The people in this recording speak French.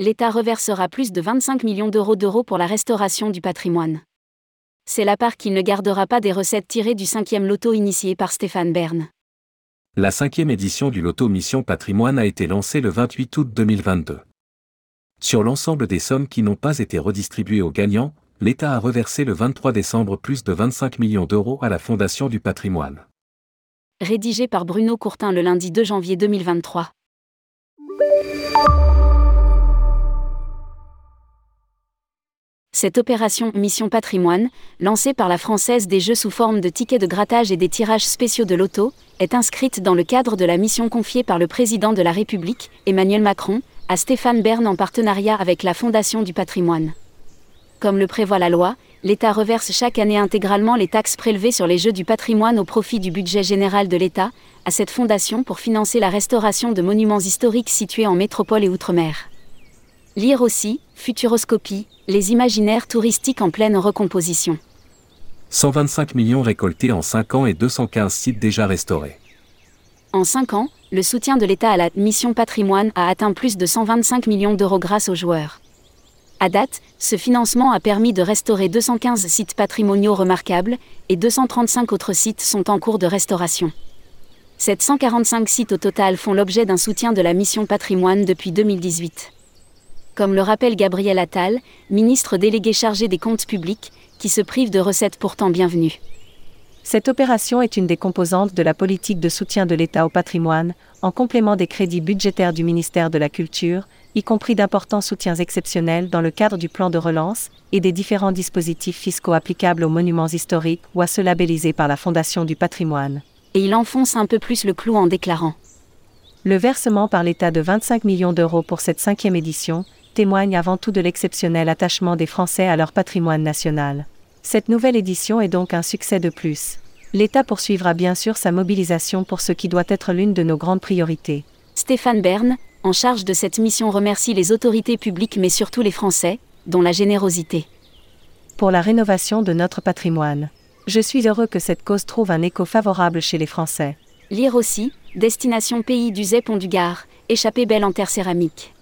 l'État reversera plus de 25 millions d'euros d'euros pour la restauration du patrimoine. C'est la part qu'il ne gardera pas des recettes tirées du cinquième loto initié par Stéphane Bern. La cinquième édition du loto Mission Patrimoine a été lancée le 28 août 2022. Sur l'ensemble des sommes qui n'ont pas été redistribuées aux gagnants, l'État a reversé le 23 décembre plus de 25 millions d'euros à la Fondation du patrimoine. Rédigé par Bruno Courtin le lundi 2 janvier 2023. Cette opération Mission Patrimoine, lancée par la Française des Jeux sous forme de tickets de grattage et des tirages spéciaux de loto, est inscrite dans le cadre de la mission confiée par le président de la République, Emmanuel Macron, à Stéphane Bern en partenariat avec la Fondation du patrimoine. Comme le prévoit la loi, l'État reverse chaque année intégralement les taxes prélevées sur les jeux du patrimoine au profit du budget général de l'État, à cette fondation pour financer la restauration de monuments historiques situés en métropole et outre-mer. Lire aussi, Futuroscopie, les imaginaires touristiques en pleine recomposition. 125 millions récoltés en 5 ans et 215 sites déjà restaurés. En 5 ans, le soutien de l'État à la mission patrimoine a atteint plus de 125 millions d'euros grâce aux joueurs. À date, ce financement a permis de restaurer 215 sites patrimoniaux remarquables et 235 autres sites sont en cours de restauration. 745 sites au total font l'objet d'un soutien de la mission patrimoine depuis 2018 comme le rappelle Gabriel Attal, ministre délégué chargé des comptes publics, qui se prive de recettes pourtant bienvenues. Cette opération est une des composantes de la politique de soutien de l'État au patrimoine, en complément des crédits budgétaires du ministère de la Culture, y compris d'importants soutiens exceptionnels dans le cadre du plan de relance et des différents dispositifs fiscaux applicables aux monuments historiques ou à ceux labellisés par la Fondation du patrimoine. Et il enfonce un peu plus le clou en déclarant. Le versement par l'État de 25 millions d'euros pour cette cinquième édition témoigne avant tout de l'exceptionnel attachement des Français à leur patrimoine national. Cette nouvelle édition est donc un succès de plus. L'État poursuivra bien sûr sa mobilisation pour ce qui doit être l'une de nos grandes priorités. Stéphane Bern, en charge de cette mission, remercie les autorités publiques mais surtout les Français, dont la générosité. Pour la rénovation de notre patrimoine. Je suis heureux que cette cause trouve un écho favorable chez les Français. Lire aussi, Destination Pays du Pont du Gard, échappée belle en terre céramique.